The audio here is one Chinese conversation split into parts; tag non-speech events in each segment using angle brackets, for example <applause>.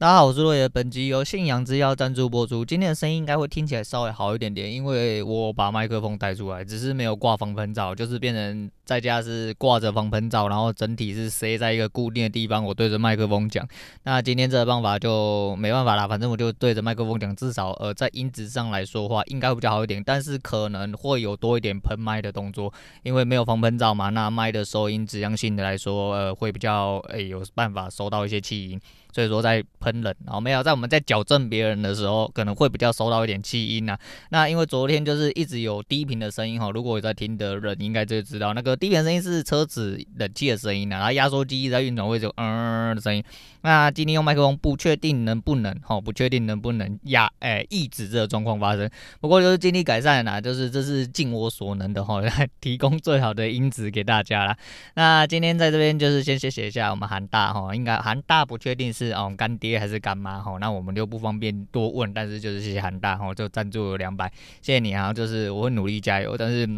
大家好，我是洛爷。本集由信仰之钥赞助播出。今天的声音应该会听起来稍微好一点点，因为我把麦克风带出来，只是没有挂防喷罩，就是变成在家是挂着防喷罩，然后整体是塞在一个固定的地方，我对着麦克风讲。那今天这个办法就没办法啦，反正我就对着麦克风讲，至少呃在音质上来说话应该会比较好一点，但是可能会有多一点喷麦的动作，因为没有防喷罩嘛，那麦的收音质量性的来说，呃会比较诶、有办法收到一些气音。所以说在喷人，然后没有在我们在矫正别人的时候，可能会比较收到一点气音呐。那因为昨天就是一直有低频的声音哈，如果有在听的人应该就知道，那个低频声音是车子冷气的声音呐，然后压缩机在运转会有嗯的声音。那今天用麦克风不确定能不能哈，不确定能不能压诶抑制这个状况发生。不过就是尽力改善啦，就是这是尽我所能的哈，来提供最好的音质给大家啦。那今天在这边就是先谢谢一下我们韩大哈，应该韩大不确定是。哦，干爹还是干妈哈？那我们就不方便多问，但是就是谢谢韩大哈，就赞助了两百，谢谢你啊！就是我会努力加油，但是。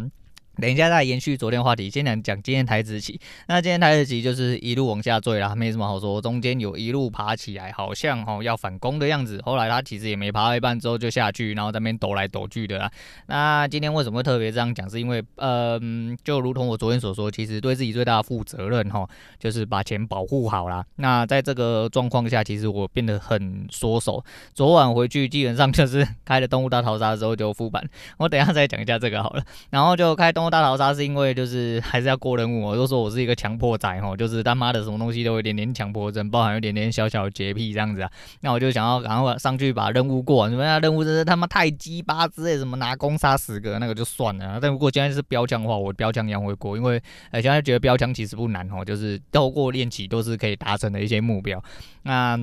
等一下再延续昨天话题，先来讲今天台子期。那今天台子期就是一路往下坠啦，没什么好说。中间有一路爬起来，好像齁要反攻的样子。后来它其实也没爬到一半之后就下去，然后在那边抖来抖去的啦。那今天为什么会特别这样讲？是因为，嗯，就如同我昨天所说，其实对自己最大的负责任哈，就是把钱保护好啦。那在这个状况下，其实我变得很缩手。昨晚回去基本上就是开了动物大逃杀之后就复盘。我等一下再讲一下这个好了。然后就开动物。大逃杀是因为就是 <laughs> 还是要过任务，我就说我是一个强迫仔吼，就是他妈的什么东西都有点点强迫症，包含有点点小小洁癖这样子啊。那我就想要赶快上去把任务过完，什么任务真是他妈太鸡巴之类，什么拿弓杀十个那个就算了。但如果现在是标枪的话，我标枪一样会过，因为呃现在觉得标枪其实不难吼，就是透过练习都是可以达成的一些目标。那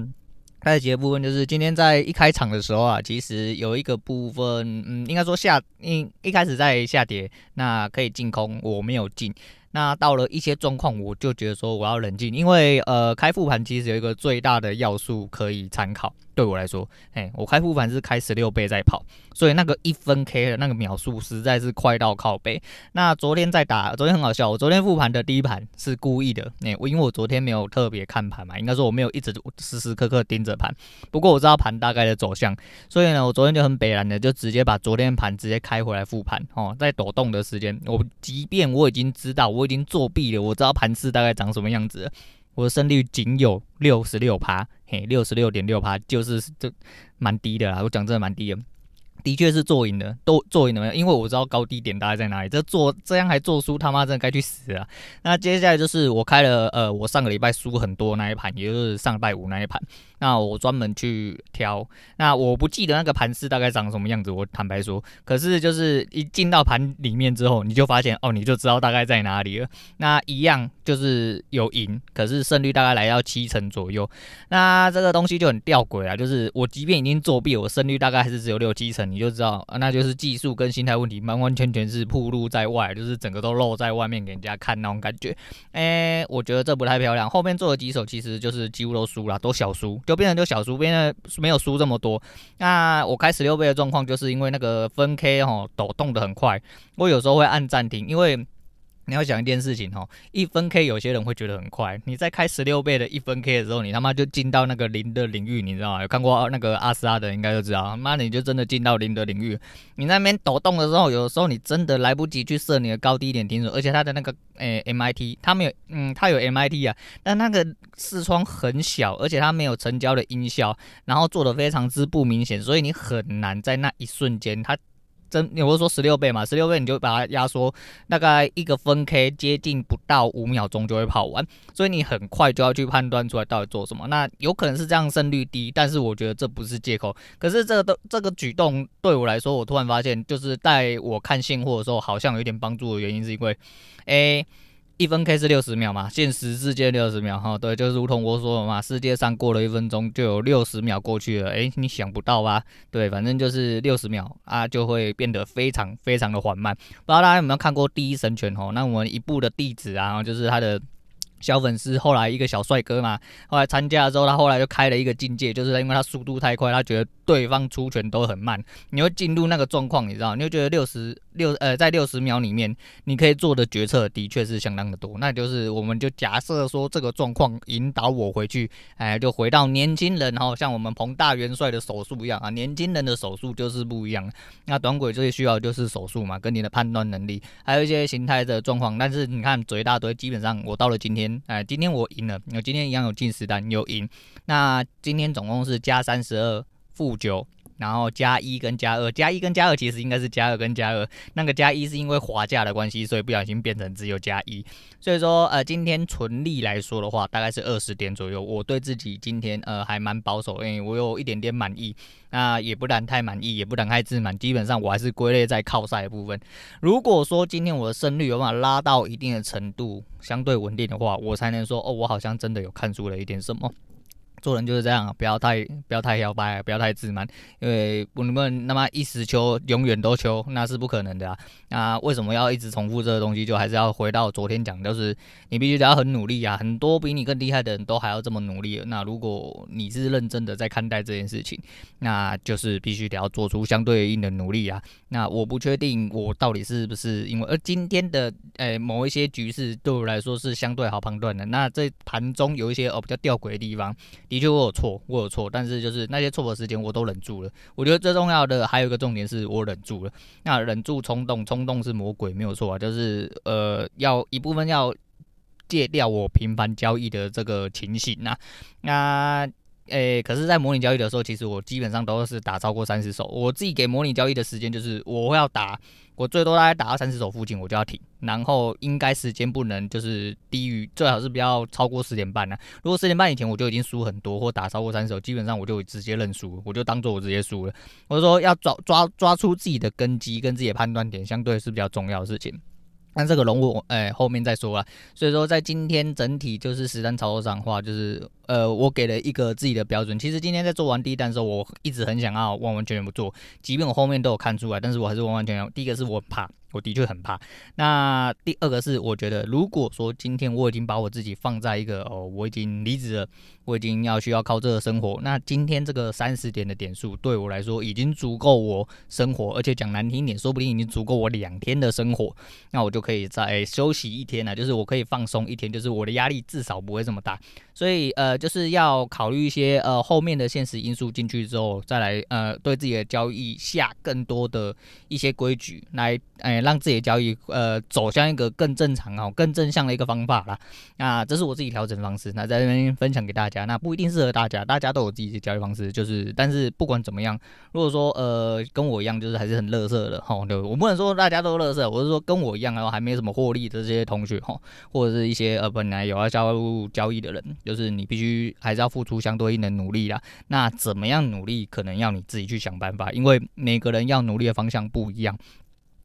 开始的部分就是今天在一开场的时候啊，其实有一个部分，嗯，应该说下，一一开始在下跌，那可以进空，我没有进。那到了一些状况，我就觉得说我要冷静，因为呃，开复盘其实有一个最大的要素可以参考。对我来说，哎，我开复盘是开十六倍在跑，所以那个一分 K 的那个秒数实在是快到靠背。那昨天在打，昨天很好笑，我昨天复盘的第一盘是故意的，哎，我因为我昨天没有特别看盘嘛，应该说我没有一直时时刻刻盯着盘，不过我知道盘大概的走向，所以呢，我昨天就很北然的就直接把昨天盘直接开回来复盘哦，在抖动的时间，我即便我已经知道我已经作弊了，我知道盘势大概长什么样子。我的胜率仅有六十六趴，嘿，六十六点六趴，就是这蛮低的啦。我讲真的蛮低的。的确是做赢的，都做赢了没有？因为我知道高低点大概在哪里。这做这样还做输，他妈真的该去死啊！那接下来就是我开了，呃，我上个礼拜输很多那一盘，也就是上礼拜五那一盘。那我专门去挑，那我不记得那个盘是大概长什么样子，我坦白说。可是就是一进到盘里面之后，你就发现哦，你就知道大概在哪里了。那一样就是有赢，可是胜率大概来到七成左右。那这个东西就很吊诡啊，就是我即便已经作弊，我胜率大概还是只有六七成。你就知道，那就是技术跟心态问题，完完全全是暴露在外，就是整个都露在外面给人家看那种感觉。哎、我觉得这不太漂亮。后面做了几手其实就是几乎都输了，都小输，就变成就小输，变成没有输这么多。那我开十六倍的状况，就是因为那个分 K 吼抖动的很快，我有时候会按暂停，因为。你要想一件事情哦，一分 K 有些人会觉得很快，你在开十六倍的一分 K 的时候，你他妈就进到那个零的领域，你知道吗？有看过那个阿斯拉的应该就知道，妈的你就真的进到零的领域。你那边抖动的时候，有的时候你真的来不及去设你的高低点停损，而且它的那个诶、MIT，它没有，嗯，它有 MIT 啊，但那个视窗很小，而且它没有成交的音效，然后做的非常之不明显，所以你很难在那一瞬间它。真，你不是说十六倍嘛？十六倍你就把它压缩，大概一个分 K 接近不到五秒钟就会跑完，所以你很快就要去判断出来到底做什么。那有可能是这样胜率低，但是我觉得这不是借口。可是这个都这个举动对我来说，我突然发现，就是在我看现货的时候好像有点帮助的原因，是因为，诶。一分 K 是六十秒嘛，现实世界六十秒哈，对，就是如同我说的嘛，世界上过了一分钟就有六十秒过去了，诶、你想不到吧？对，反正就是六十秒啊，就会变得非常非常的缓慢。不知道大家有没有看过《第一神拳》吼？那我们一部的弟子啊，就是他的。小粉丝后来一个小帅哥嘛，后来参加了之后，他后来就开了一个境界，就是因为他速度太快，他觉得对方出拳都很慢，你会进入那个状况，你知道，你会觉得六十六呃，在六十秒里面，你可以做的决策的确是相当的多。那就是我们就假设说这个状况引导我回去，哎，就回到年轻人，然后像我们彭大元帅的手速一样啊，年轻人的手速就是不一样。那短轨最需要就是手速嘛，跟你的判断能力，还有一些形态的状况。但是你看嘴一大堆，基本上我到了今天，哎，今天我赢了，我今天一样有进十单有赢。那今天总共是加三十二。负九，然后加一跟加二，加一跟加二其实应该是加二跟加二，那个加一是因为滑价的关系，所以不小心变成只有加一。所以说，呃，今天纯利来说的话，大概是二十点左右。我对自己今天呃还蛮保守，因为我有一点点满意，那也不敢太满意，也不敢太自满。基本上我还是归类在靠赛的部分。如果说今天我的胜率有办法拉到一定的程度，相对稳定的话，我才能说哦，我好像真的有看出了一点什么。做人就是这样，不要太不要太摇摆，不要太自满，因为不能那么一时求永远都求，那是不可能的啊。那为什么要一直重复这个东西？就还是要回到昨天讲，就是你必须得要很努力啊，很多比你更厉害的人都还要这么努力。那如果你是认真的在看待这件事情，那就是必须得要做出相对应的努力啊。那我不确定我到底是不是因为，而今天的诶、某一些局势对我来说是相对好判断的。那这盘中有一些哦比较吊诡的地方。的确我有错，我有错，但是就是那些错的时间我都忍住了。我觉得最重要的还有一个重点是我忍住了。那忍住冲动，冲动是魔鬼，没有错啊。就是呃，要一部分要戒掉我频繁交易的这个情形啊。那诶、可是，在模拟交易的时候，其实我基本上都是打超过三十手。我自己给模拟交易的时间就是我要打。我最多大概打到三十手附近，我就要停，然后应该时间不能就是低于，最好是不要超过十点半呢、如果十点半以前我就已经输很多，或打超过三十手，基本上我就直接认输，我就当做我直接输了。我就说要抓抓抓出自己的根基跟自己的判断点，相对是比较重要的事情。但这个龙我哎后面再说啊。所以说在今天整体就是实战操作上的话，就是。呃，我给了一个自己的标准。其实今天在做完第一单的时候，我一直很想要完完全全不做，即便我后面都有看出来，但是我还是完完全全。第一个是我怕，我的确很怕。那第二个是我觉得，如果说今天我已经把我自己放在一个哦，我已经离职了，我已经要需要靠这个生活，那今天这个三十点的点数对我来说已经足够我生活，而且讲难听点，说不定已经足够我两天的生活。那我就可以再休息一天了，就是我可以放松一天，就是我的压力至少不会这么大。所以呃。就是要考虑一些呃后面的现实因素进去之后，再来呃对自己的交易下更多的一些规矩，来哎让自己的交易呃走向一个更正常哦、更正向的一个方法啦。那这是我自己调整方式，那在这边分享给大家，那不一定适合大家，大家都有自己的交易方式。就是但是不管怎么样，如果说呃跟我一样，就是还是很乐色的哈，对，我不能说大家都乐色，我是说跟我一样然后还没什么获利的这些同学哈，或者是一些呃本来有要加入交易的人，就是你必须。还是要付出相对应的努力啦。那怎么样努力，可能要你自己去想办法，因为每个人要努力的方向不一样。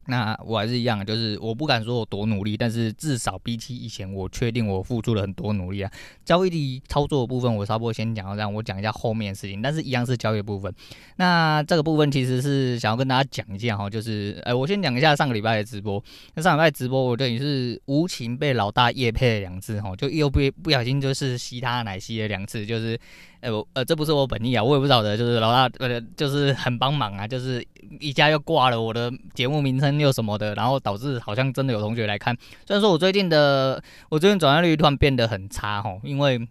那我还是一样，就是我不敢说我多努力，但是至少比起以前，我确定我付出了很多努力啊。交易的操作部分，我差不多先讲到这样，我讲一下后面的事情，但是一样是交易部分。那这个部分其实是想要跟大家讲一下哈，就是哎，我先讲一下上个礼拜的直播。那上礼拜直播，我等于是无情被老大夜配了两次哈，就又不不小心就是吸他奶吸了两次，就是。呃、我呃，这不是我本意啊，我也不晓得，就是老大呃，就是很帮忙啊，就是一下又挂了我的节目名称又什么的，然后导致好像真的有同学来看，虽然说我最近的我最近转换率突然变得很差哈，因为。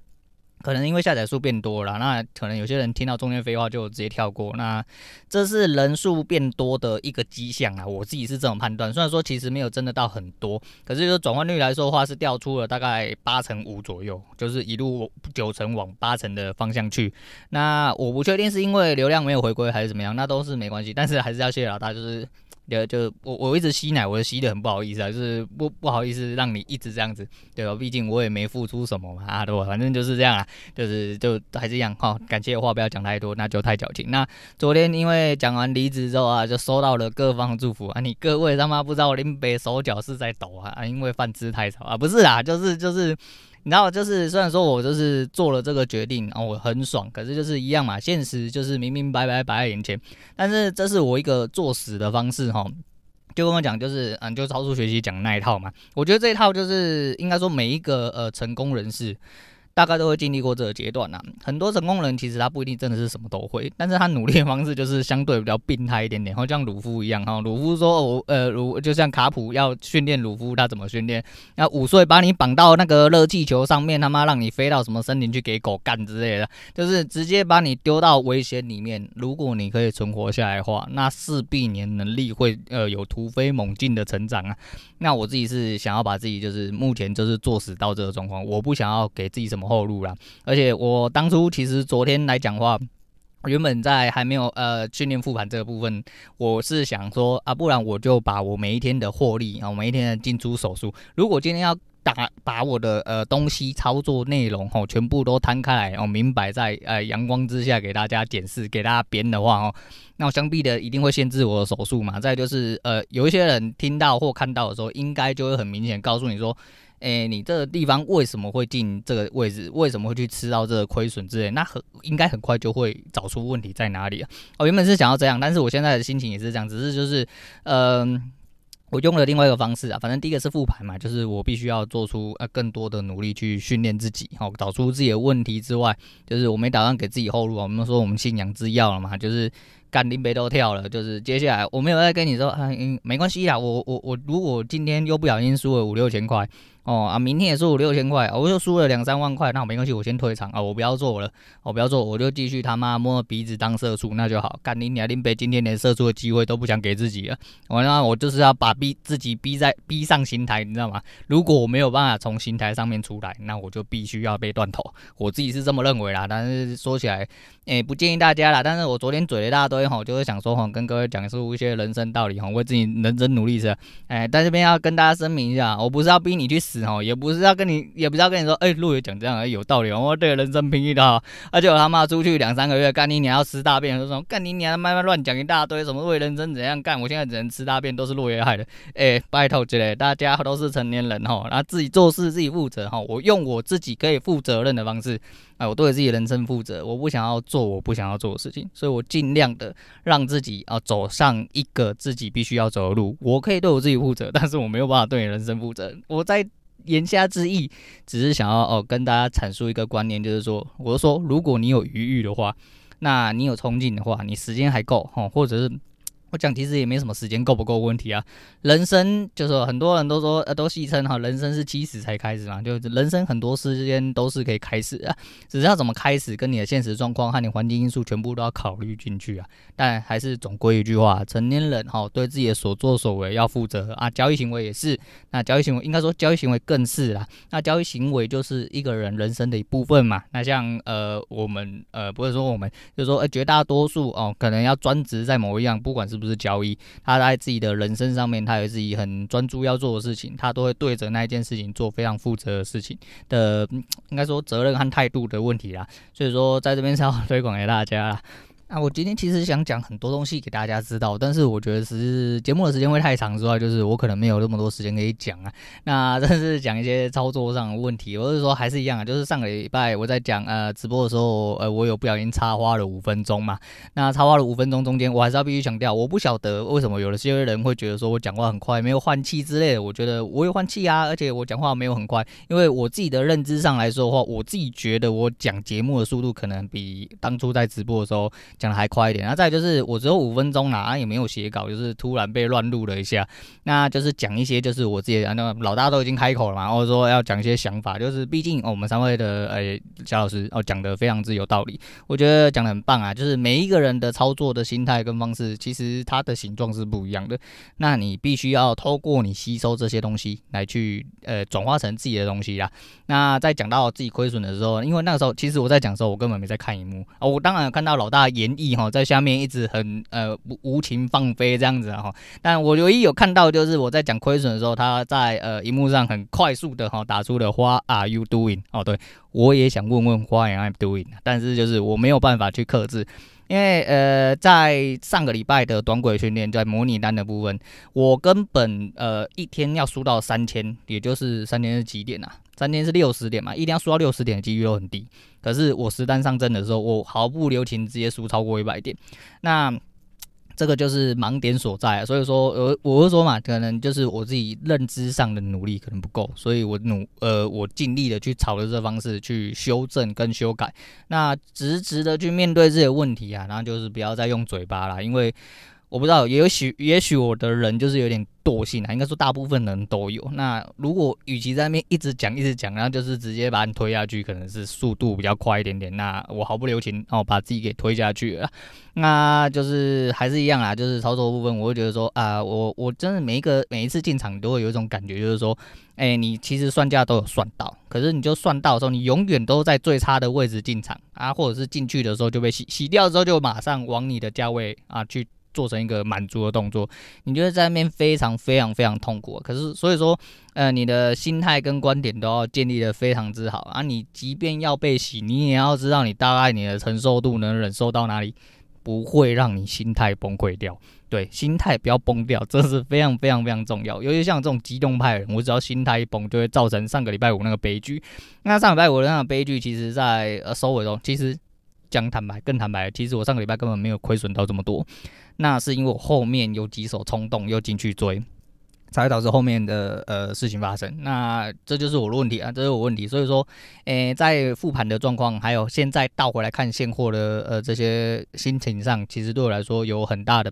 可能因为下载数变多了，那可能有些人听到中间废话就直接跳过，那这是人数变多的一个迹象啊，我自己是这种判断。虽然说其实没有真的到很多，可是就转换率来说的话，是掉出了大概八成五左右，就是一路九成往八成的方向去。那我不确定是因为流量没有回归还是怎么样，那都是没关系，但是还是要谢谢老大，就是。就就我我一直吸奶，我吸的很不好意思啊，就是不不好意思让你一直这样子，对吧？毕竟我也没付出什么嘛，啊，对吧？反正就是这样啊，就是就还是一样哈。感谢的话不要讲太多，那就太矫情。那昨天因为讲完离职之后啊，就收到了各方祝福啊，你各位他妈不知道林北手脚是在抖啊，啊，因为饭吃太少啊，不是啊，就是就是。你知道，就是虽然说我就是做了这个决定，然后我很爽，可是就是一样嘛，现实就是明明白白摆在眼前。但是这是我一个作死的方式哈，就跟我讲，就是嗯，就超速学习讲那一套嘛。我觉得这一套就是应该说每一个呃成功人士。大概都会经历过这个阶段呐。很多成功人其实他不一定真的是什么都会，但是他努力的方式就是相对比较病态一点点，然后像鲁夫一样哈，鲁夫说我呃鲁就像卡普要训练鲁夫，他怎么训练？那五岁把你绑到那个热气球上面，他妈让你飞到什么森林去给狗干之类的，就是直接把你丢到危险里面。如果你可以存活下来的话，那势必你能力会呃有突飞猛进的成长啊。那我自己是想要把自己就是目前就是作死到这个状况，我不想要给自己什么后路啦。而且我当初其实昨天来讲话，原本在还没有呃训练复盘这个部分，我是想说啊，不然我就把我每一天的获利啊，每一天的进出手术，如果今天要打把我的呃东西操作内容哦全部都摊开来哦，明摆在呃阳光之下给大家检视，给大家编的话哦，那我相必的一定会限制我的手术嘛。再就是呃有一些人听到或看到的时候，应该就会很明显告诉你说。诶、你这个地方为什么会进这个位置？为什么会去吃到这个亏损之类？那很应该很快就会找出问题在哪里啊！我原本是想要这样，但是我现在的心情也是这样，只是就是，嗯、我用了另外一个方式啊。反正第一个是复盘嘛，就是我必须要做出呃更多的努力去训练自己，好找出自己的问题之外，就是我没打算给自己后路啊。我们说我们信仰之跃了嘛，就是。干林北都跳了，就是接下来我没有再跟你说，嗯，没关系啦，我我我如果今天又不小心输了五六千块。哦啊，明天也是五六千块，我又输了两三万块，那没关系，我先退场啊，我不要做了，我不要做，我就继续他妈摸鼻子当社畜，那就好。干你娘，林北今天连社畜的机会都不想给自己了，我那我就是要把逼自己逼在逼上刑台，你知道吗？如果我没有办法从刑台上面出来，那我就必须要被断头，我自己是这么认为啦。但是说起来，诶、不建议大家啦。但是我昨天嘴了一大堆吼，就是想说吼，跟各位讲述一些人生道理吼，为自己认真努力是。哎，在这边要跟大家声明一下，我不是要逼你去死吼，也不是要。跟你也不是要跟你说，哎、欸，陆爷讲这样，有道理哦。我对人生评议的哈，而且我他妈出去两三个月，干你娘要吃大便，说什么干你娘妈妈乱讲一大堆，什么为人生怎样干，我现在只能吃大便，都是陆爷害的。哎、欸，拜托之类，大家都是成年人哈，然后自己做事自己负责哈。我用我自己可以负责任的方式，哎，我对自己人生负责。我不想要做我不想要做的事情，所以我尽量的让自己啊走上一个自己必须要走的路。我可以对我自己负责，但是我没有办法对你人生负责。我在。言下之意，只是想要哦跟大家阐述一个观念，就是说，我说，如果你有余裕的话，那你有冲劲的话，你时间还够哦，或者是。我讲其实也没什么时间够不够问题啊，人生就是很多人都说呃都戏称哈，人生是七十才开始嘛，就人生很多时间都是可以开始啊，只是要怎么开始，跟你的现实状况和你环境因素全部都要考虑进去啊。但还是总归一句话，成年人哈对自己的所作所为要负责啊，交易行为也是，那交易行为应该说交易行为更是啦，那交易行为就是一个人人生的一部分嘛。那像呃我们呃不是说我们就是说呃绝大多数哦可能要专职在某一样，不管是不是交易，他在自己的人生上面，他有自己很专注要做的事情，他都会对着那一件事情做非常负责的事情的，应该说责任和态度的问题啦。所以说，在这边是要推广给大家啦。那、啊、我今天其实想讲很多东西给大家知道，但是我觉得是节目的时间会太长之外，就是我可能没有那么多时间可以讲啊。那但是讲一些操作上的问题，我是说还是一样啊，就是上个礼拜我在讲呃直播的时候，呃我有不小心插花了五分钟嘛。那插花了五分钟中间，我还是要必须强调，我不晓得为什么有的些人会觉得说我讲话很快，没有换气之类的。我觉得我有换气啊，而且我讲话没有很快，因为我自己的认知上来说的话，我自己觉得我讲节目的速度可能比当初在直播的时候讲的还快一点，然后再就是我只有五分钟啦，啊，也没有写稿，就是突然被乱录了一下，那就是讲一些就是我自己的，那老大都已经开口了嘛，或者说要讲一些想法，就是毕竟，哦，我们三位的诶小老师哦讲的非常之有道理，我觉得讲的很棒啊，就是每一个人的操作的心态跟方式，其实它的形状是不一样的，那你必须要透过你吸收这些东西来去呃转化成自己的东西啦。那在讲到自己亏损的时候，因为那个时候其实我在讲的时候，我根本没在看荧幕。啊，我当然看到老大眼意哈。在下面一直很呃无情放飞这样子哈，但我唯一有看到就是我在讲亏损的时候，他在呃荧幕上很快速的哈打出了 What are you doing？哦，对，我也想问问 What am I doing？但是就是我没有办法去克制，因为呃在上个礼拜的短轨训练，在模拟单的部分，我根本呃一天要输到三千，也就是三千是几点啊？三天是六十点嘛，一定要输到六十点的几率都很低。可是我实单上阵的时候，我毫不留情直接输超过一百点。那这个就是盲点所在啊，所以说，我我是说嘛，可能就是我自己认知上的努力可能不够，所以我努呃，我尽力的去朝着这方式去修正跟修改，那直直的去面对这些问题啊，然后就是不要再用嘴巴啦，因为。我不知道，也许也许我的人就是有点惰性啊，应该说大部分人都有。那如果与其在那边一直讲一直讲，然后就是直接把你推下去，可能是速度比较快一点点。那我毫不留情，然后把自己给推下去了。那就是还是一样啊，就是操作部分，我会觉得说啊，我我真的每一个每一次进场都会有一种感觉，就是说，哎、你其实算价都有算到，可是你就算到的时候，你永远都在最差的位置进场啊，或者是进去的时候就被洗洗掉之后，就马上往你的价位啊去。做成一个满足的动作，你觉得在那边非常非常非常痛苦。可是所以说，呃，你的心态跟观点都要建立得非常之好啊。你即便要被洗，你也要知道你大概你的承受度能忍受到哪里，不会让你心态崩溃掉。对，心态不要崩掉，这是非常非常非常重要。尤其像这种激动派人，我只要心态一崩，就会造成上个礼拜五那个悲剧。那上礼拜五的那个悲剧，其实在呃收尾中，其实。讲坦白，更坦白，其实我上个礼拜根本没有亏损到这么多，那是因为我后面有几手冲动又进去追，才会导致后面的呃事情发生。那这就是我的问题啊，这是我问题。所以说，诶、在复盘的状况，还有现在倒回来看现货的呃这些心情上，其实对我来说有很大的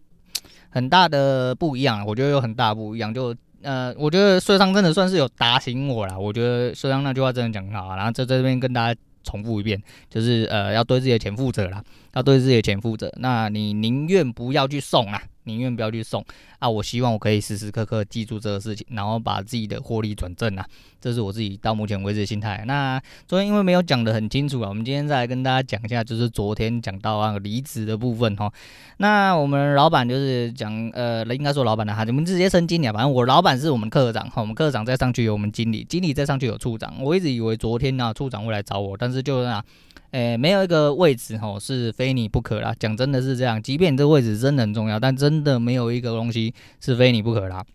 很大的不一样。我觉得有很大的不一样，就呃，我觉得税商真的算是有打醒我了。我觉得税商那句话真的讲很好，然后在这边跟大家。重复一遍，就是呃，要对自己的钱负责啦，要对自己的钱负责。那你宁愿不要去送啊，宁愿不要去送啊。我希望我可以时时刻刻记住这个事情，然后把自己的获利转正啊。这是我自己到目前为止的心态。那昨天因为没有讲得很清楚啊，我们今天再来跟大家讲一下，就是昨天讲到那个离职的部分哈。那我们老板就是讲，呃，应该说老板的哈，你们直接升经理啊。反正我老板是我们科长哈，我们科长再上去有我们经理，经理再上去有处长。我一直以为昨天呢、啊，处长会来找我，但是就是啊，诶、没有一个位置哈是非你不可啦。讲真的是这样，即便这个位置真的很重要，但真的没有一个东西是非你不可啦。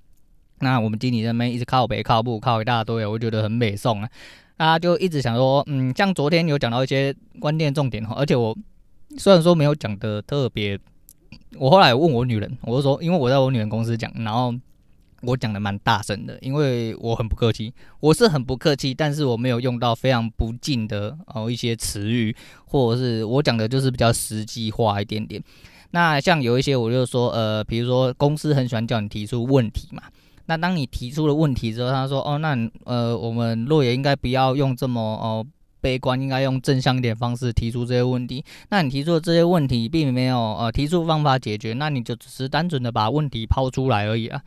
那我们经理这边一直靠北靠步靠一大堆，我觉得很美送啊。那就一直想说，嗯，像昨天有讲到一些关键重点哈，而且我虽然说没有讲的特别，我后来问我女人，我就说，因为我在我女人公司讲，然后我讲的蛮大声的，因为我很不客气，我是很不客气，但是我没有用到非常不敬的哦一些词语，或者是我讲的就是比较实际化一点点。那像有一些我就说，呃，比如说公司很喜欢叫你提出问题嘛。那当你提出了问题之后，他说：“哦，那呃，我们洛爷应该不要用这么哦、悲观，应该用正向一点方式提出这些问题。那你提出的这些问题并没有呃提出方法解决，那你就只是单纯的把问题抛出来而已啊！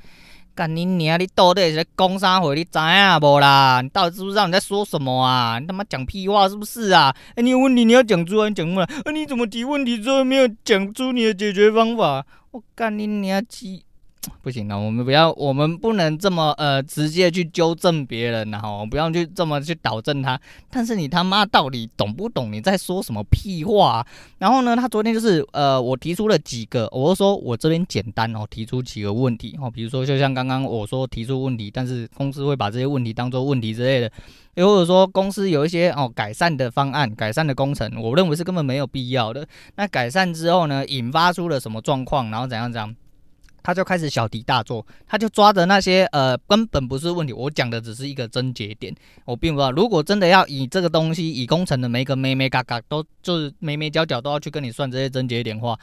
干你娘，你到底在讲啥话？你知影不啦？你到底知不知道你在说什么啊？你他妈讲屁话是不是啊？哎，你有问题你要讲出来，讲出来。你怎么提问题之后没有讲出你的解决方法？我干你娘鸡！”不行了，我们不要，我们不能这么呃直接去纠正别人，然后不要去这么去导正他。但是你他妈到底懂不懂你在说什么屁话？然后呢，他昨天就是呃，我提出了几个，我说我这边简单哦，提出几个问题哦，比如说就像刚刚我说提出问题，但是公司会把这些问题当做问题之类的，又或者说公司有一些哦改善的方案、改善的工程，我认为是根本没有必要的。那改善之后呢，引发出了什么状况，然后怎样怎样。他就开始小题大做，他就抓着那些呃根本不是问题，我讲的只是一个症结点，我并不知道，如果真的要以这个东西以工程的每一个咩咩嘎嘎都就是咩咩角角都要去跟你算这些症结点的话。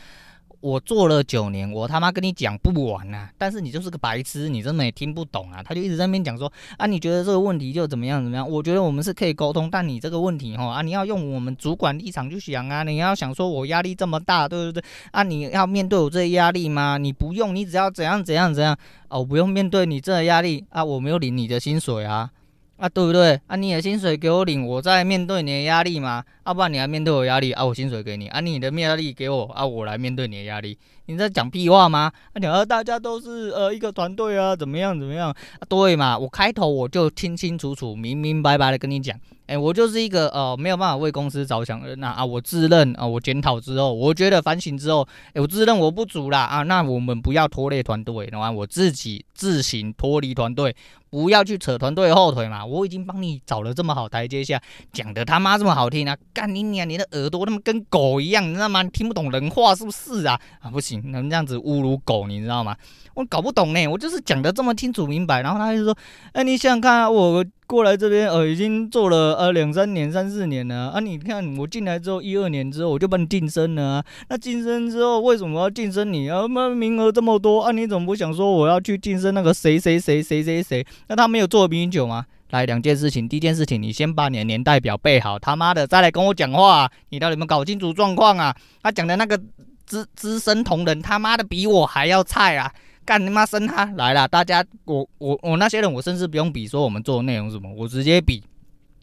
我做了九年，我他妈跟你讲不完啊！但是你就是个白痴，你根本也听不懂啊！他就一直在那边讲说啊，你觉得这个问题就怎么样怎么样？我觉得我们是可以沟通，但你这个问题哈啊，你要用我们主管立场去想啊，你要想说我压力这么大，对不对？啊，你要面对我这些压力吗？你不用，你只要怎样怎样怎样哦，不用面对你这压力啊，我没有领你的薪水啊。啊，对不对？啊，你的薪水给我领，我在面对你的压力嘛。啊、不然你来面对我压力，啊，我薪水给你。啊，你的压力给我，啊，我来面对你的压力。你在讲屁话吗？啊，讲呃，大家都是呃一个团队啊，怎么样怎么样？啊，对嘛，我开头我就清清楚楚、明明白白的跟你讲，哎，我就是一个呃没有办法为公司着想的人啊。啊，我自认啊，我检讨之后，我觉得反省之后，哎，我自认我不足啦啊。那我们不要拖累团队，然后我自己自行脱离团队。不要去扯团队后腿嘛。我已经帮你找了这么好台阶下，讲的他妈这么好听啊！干你娘，你的耳朵他妈跟狗一样，你知道吗？你听不懂人话是不是啊？<laughs> 啊，不行，能这样子侮辱狗，你知道吗？我搞不懂呢，我就是讲的这么清楚明白，然后他就说，哎，你想想看，我过来这边呃，已经做了呃两三年、三四年了啊，你看我进来之后一二年之后我就帮你晋升了啊，那晋升之后为什么要晋升你啊？那名额这么多啊，你怎么不想说我要去晋升那个谁谁谁谁谁谁？那他没有做比你久吗？来两件事情，第一件事情，你先把你的年代表背好，他妈的再来跟我讲话，你到底有没有搞清楚状况啊？他讲的那个资资深同仁，他妈的比我还要菜啊！干你妈生他来了！大家，我我我那些人，我甚至不用比说我们做的内容什么，我直接比，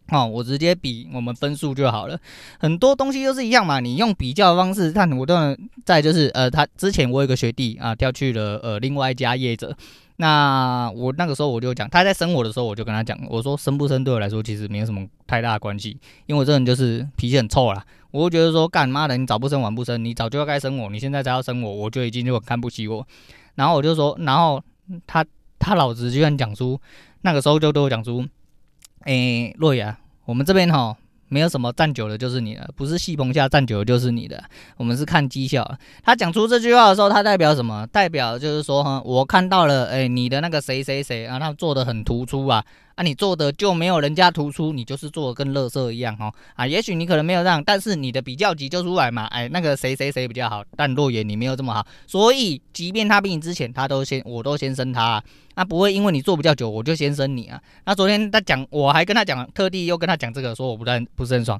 哦，我直接比我们分数就好了。很多东西都是一样嘛，你用比较的方式看，我都能。在就是呃，他之前我有个学弟啊，调去了呃另外一家业者，那我那个时候我就讲，他在生我的时候，我就跟他讲，我说生不生对我来说其实没有什么太大的关系，因为我这人就是脾气很臭啦。我就觉得说干妈的，你早不生晚不生，你早就要该生我，你现在才要生我，我就已经就很看不起我。然后我就说，然后他他老子居然讲出，那个时候就对我讲出，诶，洛亚，我们这边哈没有什么站久了就是你的，不是戏棚下站久了就是你的，我们是看绩效。他讲出这句话的时候，他代表什么？代表就是说哈，我看到了，诶，你的那个谁谁谁啊，他做的很突出啊。啊，你做的就没有人家突出，你就是做的跟垃圾一样哦。啊，也许你可能没有这样，但是你的比较级就出来嘛。哎，那个谁谁谁比较好，但若言你没有这么好，所以即便他比你之前，他都先，我都先升他啊，那不会因为你做比较久，我就先升你啊。那昨天他讲，我还跟他讲，特地又跟他讲这个，说我不但不是很爽。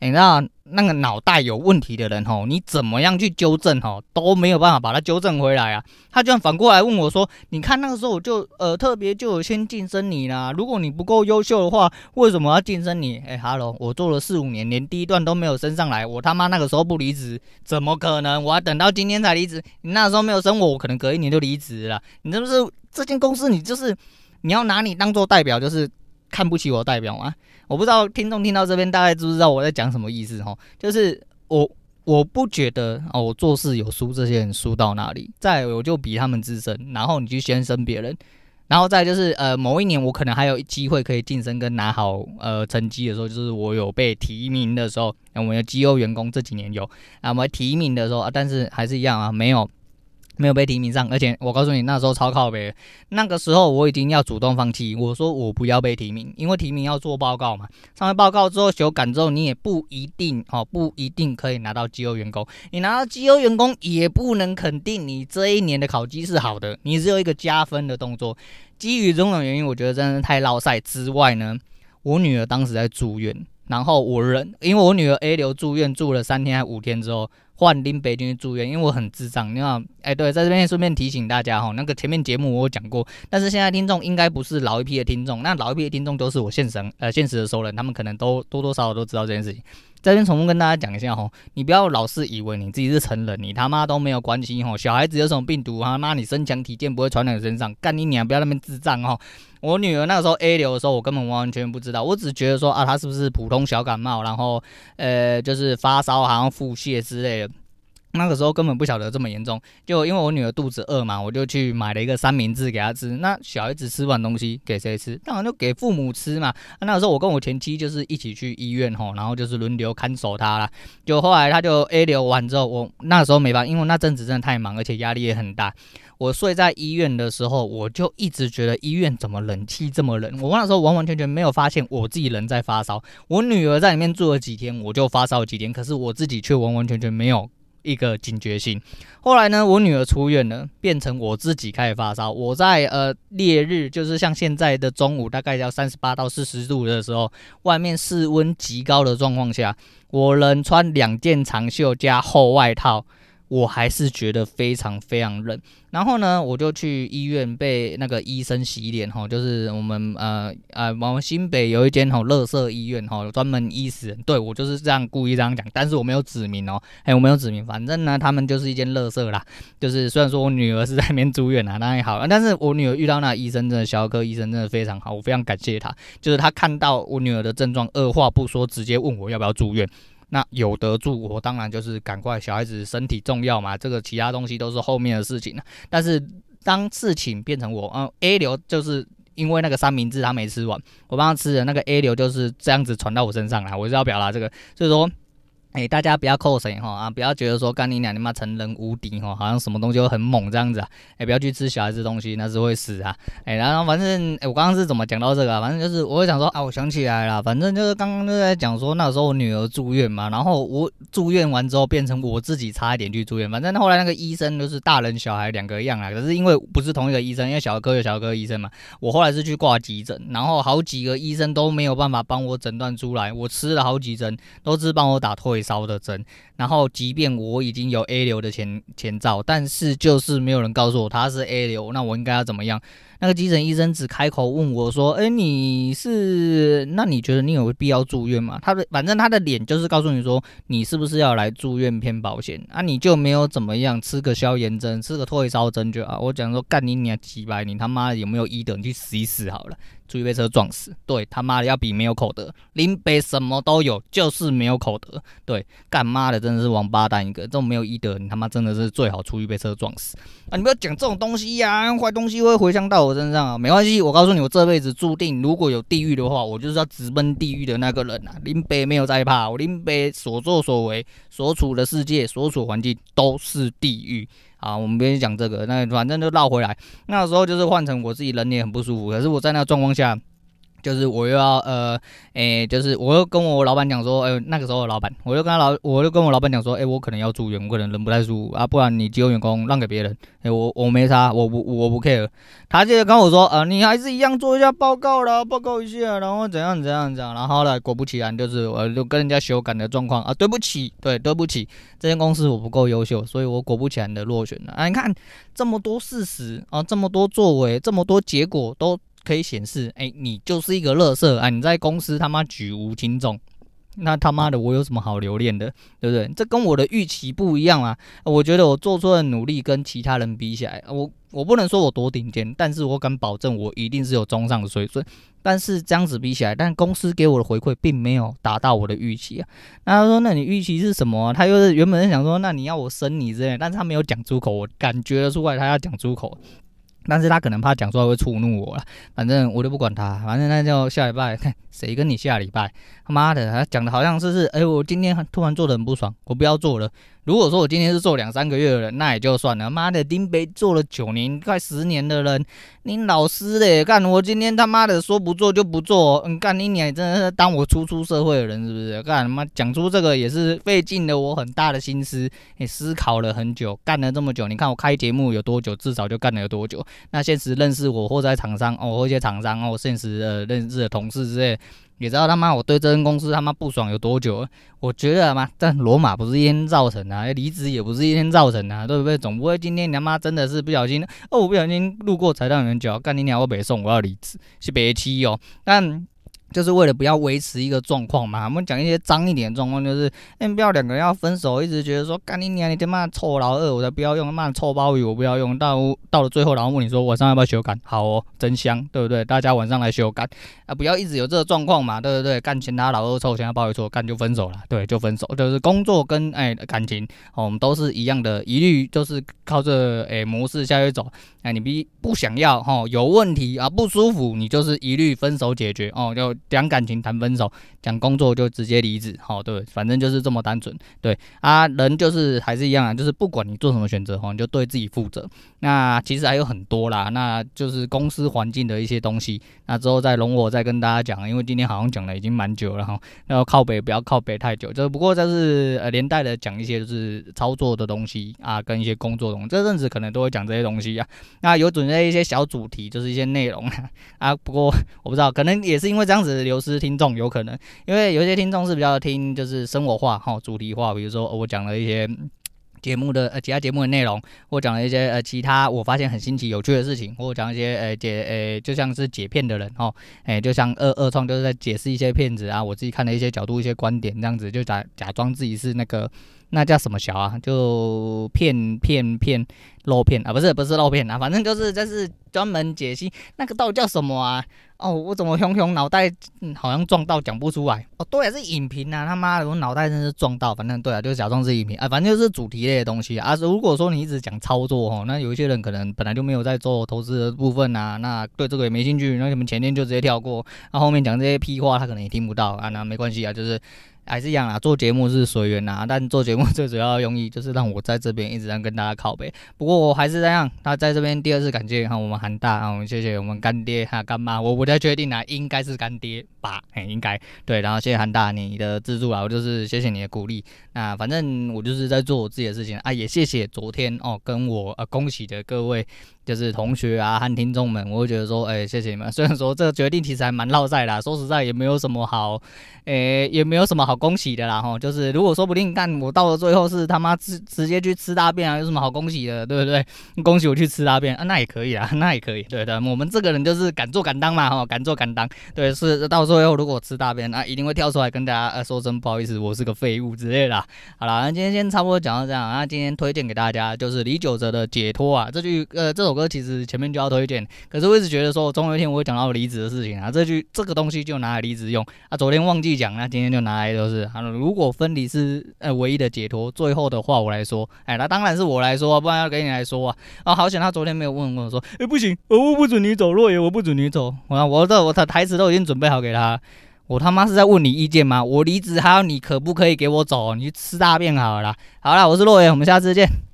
你知道那个脑袋有问题的人吼，你怎么样去纠正吼都没有办法把他纠正回来啊！他居然反过来问我说：“你看那个时候我就呃特别就先晋升你啦，如果你不够优秀的话，为什么要晋升你？”哎哈喽，我做了四五年，连第一段都没有升上来，我他妈那个时候不离职怎么可能？我还等到今天才离职，你那时候没有升我，我可能隔一年就离职了。你是不是这间公司你就是你要拿你当做代表，就是看不起我代表吗？我不知道听众听到这边大概知不知道我在讲什么意思哈，就是我我不觉得哦，我做事有输这些人输到哪里，再我就比他们资深，然后你去先升别人，然后再就是呃某一年我可能还有机会可以晋升跟拿好呃成绩的时候，就是我有被提名的时候，我们的绩优员工这几年有，那我们提名的时候啊，但是还是一样啊，没有。没有被提名上，而且我告诉你，那时候超靠北。那个时候我已经要主动放弃，我说我不要被提名，因为提名要做报告嘛。上完报告之后修改之后，你也不一定哦，不一定可以拿到绩优员工。你拿到绩优员工，也不能肯定你这一年的考绩是好的，你只有一个加分的动作。基于种种原因，我觉得真的是太落赛之外呢，我女儿当时在住院，然后我人，因为我女儿 A 流住院住了三天还五天之后。换林北京去住院，因为我很智障。你看，哎、对，在这边顺便提醒大家哈，那个前面节目我有讲过，但是现在听众应该不是老一批的听众，那老一批的听众都是我现实呃现实的熟人，他们可能都多多少少都知道这件事情。在这边重复跟大家讲一下哈，你不要老是以为你自己是成人，你他妈都没有关系哈。小孩子有什么病毒，他妈你身强体健不会传染身上，干你娘！不要那么智障哈。我女儿那个时候 A 流的时候，我根本完完全不知道，我只觉得说啊，她是不是普通小感冒，然后呃就是发烧，好像腹泻之类的。那个时候根本不晓得这么严重，就因为我女儿肚子饿嘛，我就去买了一个三明治给她吃。那小孩子吃完东西给谁吃？当然就给父母吃嘛。那个时候我跟我前妻就是一起去医院吼，然后就是轮流看守她啦。就后来她就 A 流完之后，我那个时候没办法，因为那阵子真的太忙，而且压力也很大。我睡在医院的时候，我就一直觉得医院怎么冷气这么冷。我那时候完完全全没有发现我自己人在发烧。我女儿在里面住了几天，我就发烧几天，可是我自己却完完全全没有。一个警觉性。后来呢，我女儿出院了，变成我自己开始发烧。我在呃烈日，就是像现在的中午，大概要三十八到四十度的时候，外面室温极高的状况下，我能穿两件长袖加厚外套。我还是觉得非常非常冷，然后呢，我就去医院被那个医生洗脸哈，就是我们呃呃，我们新北有一间吼乐色医院哈，专门医死人。对，我就是这样故意这样讲，但是我没有指名哦，哎，我没有指名，反正呢，他们就是一间乐色啦。就是虽然说我女儿是在那边住院啊，那也好，但是我女儿遇到那医生真的，小儿科医生真的非常好，我非常感谢他。就是他看到我女儿的症状，二话不说，直接问我要不要住院。那有得住，我当然就是赶快。小孩子身体重要嘛，这个其他东西都是后面的事情了。但是当事情变成我，嗯，A 流就是因为那个三明治他没吃完，我帮他吃的那个 A 流就是这样子传到我身上来，我是要表达这个，所以说。哎、大家不要扣谁哈啊！不要觉得说干你娘你妈成人无敌哈，好像什么东西都很猛这样子啊！哎、不要去吃小孩子东西，那是会死啊！哎、然后反正哎、我刚刚是怎么讲到这个啊？反正就是我会想说啊，我想起来了，反正就是刚刚就在讲说那时候我女儿住院嘛，然后我住院完之后变成我自己差一点去住院，反正后来那个医生就是大人小孩两个样啊，可是因为不是同一个医生，因为小儿科有小儿科医生嘛，我后来是去挂急诊，然后好几个医生都没有办法帮我诊断出来，我吃了好几针，都是帮我打退烧的针。然后，即便我已经有 A 流的前前兆，但是就是没有人告诉我他是 A 流，那我应该要怎么样？那个急诊医生只开口问我说：“哎，你是？那你觉得你有必要住院吗？”他的反正他的脸就是告诉你说：“你是不是要来住院骗保险？”啊，你就没有怎么样，吃个消炎针，吃个退烧针就好。我讲说干你娘几百，你他妈有没有医德？你去死一死好了。出去被车撞死，对他妈的要比没有口德，林北什么都有，就是没有口德，对，干妈的真的是王八蛋一个，这种没有医德，你他妈真的是最好出去被车撞死啊！你不要讲这种东西呀、坏东西会回响到我身上啊，没关系，我告诉你，我这辈子注定如果有地狱的话，我就是要直奔地狱的那个人啊！林北没有在怕，我林北所作所为、所处的世界、所处环境都是地狱。啊，我们别讲这个，那反正就绕回来。那时候就是换成我自己人也很不舒服，可是我在那个状况下。就是我又要呃，诶、就是我又跟我老板讲说，哎、那个时候老板，我就跟他老，我就跟我老板讲说，哎、我可能要住院，我可能人不太舒服啊，不然你机构员工让给别人，哎、我我没啥，我不我不 care。他就跟我说，呃，你还是一样做一下报告啦，报告一下，然后怎样怎样怎样，然后呢，果不其然，就是我就跟人家修改的状况啊，对不起，对，对不起，这间公司我不够优秀，所以我果不其然的落选了啊。你看这么多事实啊，这么多作为，这么多结果都。可以显示，哎、你就是一个垃圾啊！你在公司他妈举无轻重，那他妈的我有什么好留恋的，对不对？这跟我的预期不一样啊！我觉得我做出的努力跟其他人比起来，我我不能说我多顶尖，但是我敢保证我一定是有中上的水准。但是这样子比起来，但公司给我的回馈并没有达到我的预期啊。那他说，那你预期是什么？他又是原本是想说，那你要我升你之类，但是他没有讲出口，我感觉得出来他要讲出口。但是他可能怕讲出来会触怒我了，反正我就不管他，反正那就下礼拜谁跟你下礼拜，他妈的，他讲的好像是是，哎、我今天突然做的很不爽，我不要做了。如果说我今天是做两三个月的人，那也就算了。妈的，丁北做了九年快十年的人，你老师嘞，干我今天他妈的说不做就不做，嗯，干你娘，真的是当我初出社会的人是不是？干他妈讲出这个也是费尽了我很大的心思，也思考了很久，干了这么久。你看我开节目有多久，至少就干了有多久。那现实认识我或在厂商哦，或一些厂商哦，现实呃认识的同事之类。你知道他妈我对这间公司他妈不爽有多久？我觉得嘛，但罗马不是一天造成的，离职也不是一天造成的，对不对？总不会今天你他妈真的是不小心哦，我不小心路过踩到你们脚，干你娘我北送我要离职，是别气哦，但。就是为了不要维持一个状况嘛，我们讲一些脏一点的状况，就是，哎，不要两个人要分手，一直觉得说干你娘，你他妈臭老二，我才不要用，他妈臭鲍鱼我不要用，到到了最后，然后问你说晚上要不要修改？好哦，真香，对不对？大家晚上来修改啊，不要一直有这个状况嘛，对不对？干嫌他老二臭，嫌他鲍鱼臭，干就分手了，对，就分手，就是工作跟哎感情，哦，我们都是一样的，一律就是靠这哎模式下去走，哎，你不不想要哈，有问题啊，不舒服，你就是一律分手解决哦，就。讲感情谈分手，讲工作就直接离职，好，对，反正就是这么单纯，对啊，人就是还是一样啊，就是不管你做什么选择，哈，你就对自己负责。那其实还有很多啦，那就是公司环境的一些东西，那之后再容我再跟大家讲，因为今天好像讲了已经蛮久了哈，然后靠北不要靠北太久，就不过这是呃连带的讲一些就是操作的东西啊，跟一些工作东西，这阵子可能都会讲这些东西啊。那有准备一些小主题，就是一些内容啊，不过我不知道，可能也是因为这样子。流失听众有可能，因为有些听众是比较听就是生活化哈主题化，比如说我讲了一些节目的呃其他节目的内容，或讲了一些呃其他我发现很新奇有趣的事情，或讲一些呃解呃就像是解骗的人哈，哎就像二二创就是在解释一些骗子啊，我自己看的一些角度一些观点这样子，就假假装自己是那个那叫什么小啊，就骗骗骗肉片啊，不是不是肉片啊，反正就是就是专门解析那个到底叫什么啊？哦，我怎么熊熊脑袋、嗯、好像撞到讲不出来哦，对啊，是影评啊，他妈的我脑袋真是撞到，反正对啊，就是假装是影评啊，反正就是主题类的东西啊。如果说你一直讲操作哦，那有一些人可能本来就没有在做投资的部分啊，那对这个也没兴趣，那你们前天就直接跳过，那后面讲这些屁话他可能也听不到啊，那没关系啊，就是。还是一样啊，做节目是随缘呐，但做节目最主要的用意就是让我在这边一直在跟大家靠背。不过我还是这样，他在这边第二次感谢哈，我们韩大啊，我们谢谢我们干爹哈干妈，我不太确定啊，应该是干爹吧，嘿，应该对，然后谢谢韩大你的资助啊，我就是谢谢你的鼓励。那反正我就是在做我自己的事情啊，也谢谢昨天哦跟我呃恭喜的各位。就是同学啊和听众们，我会觉得说，哎、谢谢你们。虽然说这个决定其实还蛮绕赛的，说实在也没有什么好，哎、也没有什么好恭喜的啦哈。就是如果说不定干我到了最后是他妈直直接去吃大便啊，有什么好恭喜的，对不对？恭喜我去吃大便啊，那也可以啊，<laughs> 那也可以。对的，我们这个人就是敢做敢当嘛哈，敢做敢当。对，是到最后如果吃大便啊，一定会跳出来跟大家呃说声不好意思，我是个废物之类的。好了，那今天先差不多讲到这样。那今天推荐给大家就是李玖哲的解脱啊，这句呃这首。歌其实前面就要推荐，可是我一直觉得说，总有一天我会讲到离职的事情啊，这句这个东西就拿来离职用啊。昨天忘记讲，那今天就拿来就是，啊，如果分离是呃唯一的解脱，最后的话我来说，哎，那当然是我来说，不然要给你来说啊。啊，好险他昨天没有问我说，哎，不行，我不准你走，若野，我不准你走。我我这我的台词都已经准备好给他，我他妈是在问你意见吗？我离职还要你可不可以给我走？你吃大便好了。好了，我是若野，我们下次见。